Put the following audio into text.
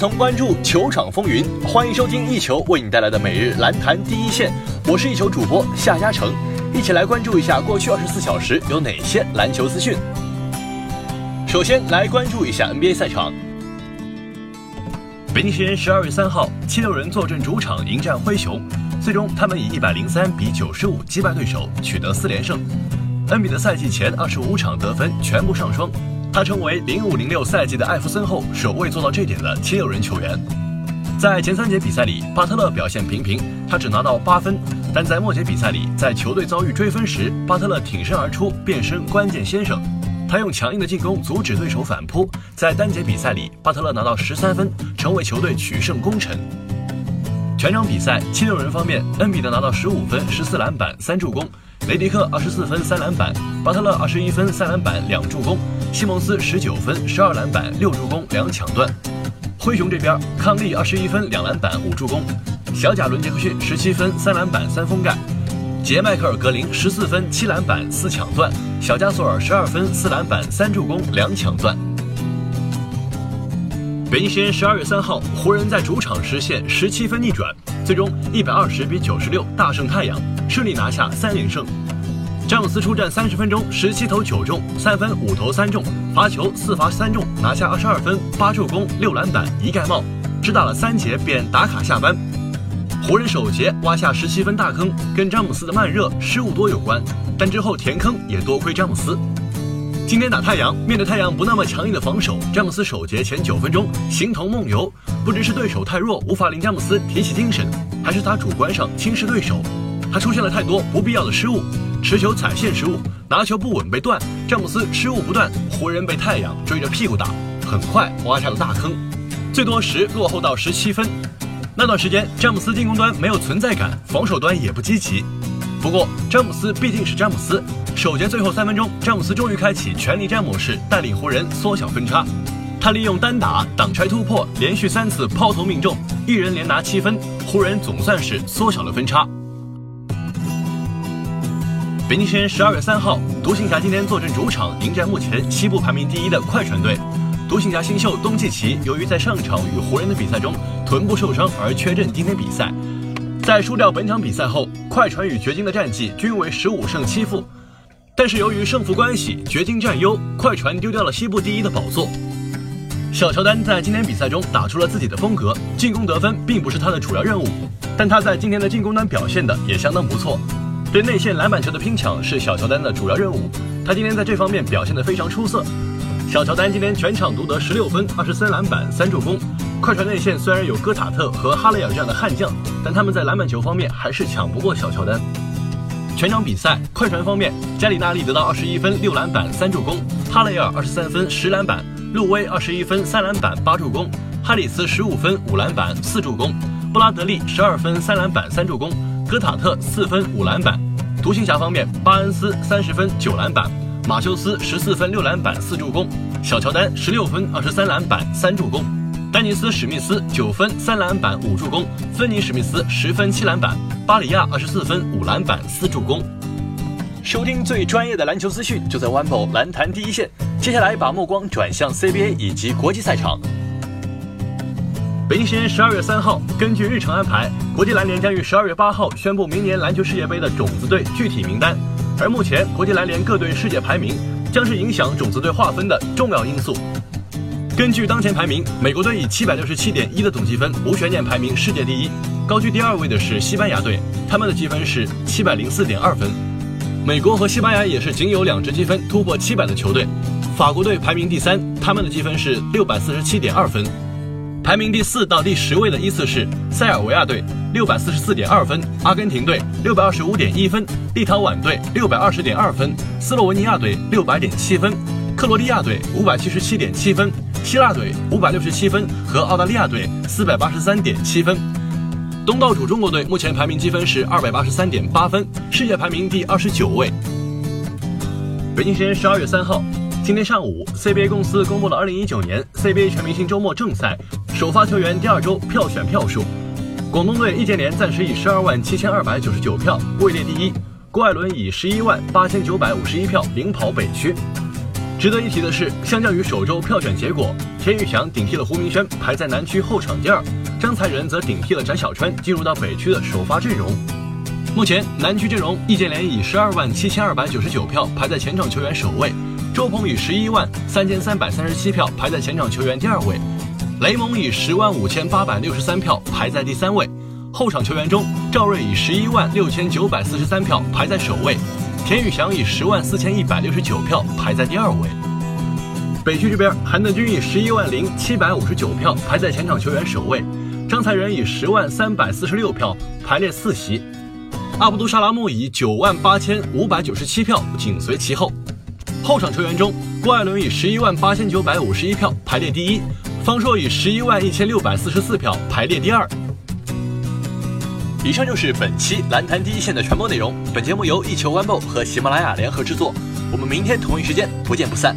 同关注球场风云，欢迎收听一球为你带来的每日篮坛第一线。我是一球主播夏嘉诚，一起来关注一下过去二十四小时有哪些篮球资讯。首先来关注一下 NBA 赛场。北京时间十二月三号，七六人坐镇主场迎战灰熊，最终他们以一百零三比九十五击败对手，取得四连胜。恩比的赛季前二十五场得分全部上双。他成为零五零六赛季的艾弗森后首位做到这点的七六人球员。在前三节比赛里，巴特勒表现平平，他只拿到八分。但在末节比赛里，在球队遭遇追分时，巴特勒挺身而出，变身关键先生。他用强硬的进攻阻止对手反扑。在单节比赛里，巴特勒拿到十三分，成为球队取胜功臣。全场比赛，七六人方面，恩比德拿到十五分、十四篮板、三助攻；雷迪克二十四分、三篮板；巴特勒二十一分、三篮板、两助攻。西蒙斯十九分、十二篮板、六助攻、两抢断。灰熊这边，康利二十一分、两篮板、五助攻；小贾伦·杰克逊十七分、三篮板、三封盖；杰迈克尔·格林十四分、七篮板、四抢断；小加索尔十二分、四篮板、三助攻、两抢断。北京时间十二月三号，湖人在主场实现十七分逆转，最终一百二十比九十六大胜太阳，顺利拿下三连胜。詹姆斯出战三十分钟，十七投九中，三分五投三中，罚球四罚三中，拿下二十二分、八助攻、六篮板、一盖帽，只打了三节便打卡下班。湖人首节挖下十七分大坑，跟詹姆斯的慢热、失误多有关，但之后填坑也多亏詹姆斯。今天打太阳，面对太阳不那么强硬的防守，詹姆斯首节前九分钟形同梦游，不知是对手太弱无法令詹姆斯提起精神，还是他主观上轻视对手，他出现了太多不必要的失误。持球踩线失误，拿球不稳被断，詹姆斯失误不断，湖人被太阳追着屁股打，很快挖下了大坑，最多时落后到十七分。那段时间，詹姆斯进攻端没有存在感，防守端也不积极。不过，詹姆斯毕竟是詹姆斯，首节最后三分钟，詹姆斯终于开启全力战模式，带领湖人缩小分差。他利用单打挡拆突破，连续三次抛投命中，一人连拿七分，湖人总算是缩小了分差。北京时间十二月三号，独行侠今天坐镇主场迎战目前西部排名第一的快船队。独行侠新秀东契奇由于在上场与湖人的比赛中臀部受伤而缺阵今天比赛。在输掉本场比赛后，快船与掘金的战绩均为十五胜七负。但是由于胜负关系，掘金占优，快船丢掉了西部第一的宝座。小乔丹在今天比赛中打出了自己的风格，进攻得分并不是他的主要任务，但他在今天的进攻端表现的也相当不错。对内线篮板球的拼抢是小乔丹的主要任务，他今天在这方面表现得非常出色。小乔丹今天全场独得十六分、二十三篮板、三助攻。快船内线虽然有戈塔特和哈雷尔这样的悍将，但他们在篮板球方面还是抢不过小乔丹。全场比赛，快船方面，加里纳利得到二十一分、六篮板、三助攻；哈雷尔二十三分、十篮板；路威二十一分、三篮板、八助攻；哈里斯十五分、五篮板、四助攻；布拉德利十二分、三篮板、三助攻。戈塔特四分五篮板，独行侠方面，巴恩斯三十分九篮板，马修斯十四分六篮板四助攻，小乔丹十六分二十三篮板三助攻，丹尼斯史密斯九分三篮板五助攻，芬尼史密斯十分七篮板，巴里亚二十四分五篮板四助攻。收听最专业的篮球资讯，就在 One Ball 篮坛第一线。接下来把目光转向 CBA 以及国际赛场。北京时间十二月三号，根据日程安排，国际篮联将于十二月八号宣布明年篮球世界杯的种子队具体名单。而目前，国际篮联各队世界排名将是影响种子队划分的重要因素。根据当前排名，美国队以七百六十七点一的总积分无悬念排名世界第一，高居第二位的是西班牙队，他们的积分是七百零四点二分。美国和西班牙也是仅有两支积分突破七百的球队。法国队排名第三，他们的积分是六百四十七点二分。排名第四到第十位的依次是塞尔维亚队六百四十四点二分，阿根廷队六百二十五点一分，立陶宛队六百二十点二分，斯洛文尼亚队六百点七分，克罗地亚队五百七十七点七分，希腊队五百六十七分和澳大利亚队四百八十三点七分。东道主中国队目前排名积分是二百八十三点八分，世界排名第二十九位。北京时间十二月三号。今天上午，CBA 公司公布了2019年 CBA 全明星周末正赛首发球员第二周票选票数。广东队易建联暂时以12万7299票位列第一，郭艾伦以11万8951票领跑北区。值得一提的是，相较于首周票选结果，田宇翔顶替了胡明轩，排在南区后场第二；张才仁则顶替了翟小川，进入到北区的首发阵容。目前南区阵容，易建联以十二万七千二百九十九票排在前场球员首位，周鹏以十一万三千三百三十七票排在前场球员第二位，雷蒙以十万五千八百六十三票排在第三位。后场球员中，赵睿以十一万六千九百四十三票排在首位，田宇翔以十万四千一百六十九票排在第二位。北区这边，韩德君以十一万零七百五十九票排在前场球员首位，张才仁以十万三百四十六票排列四席。阿卜杜沙拉木以九万八千五百九十七票紧随其后。后场球员中，郭艾伦以十一万八千九百五十一票排列第一，方硕以十一万一千六百四十四票排列第二。以上就是本期蓝坛第一线的全部内容。本节目由一球 One Ball 和喜马拉雅联合制作。我们明天同一时间不见不散。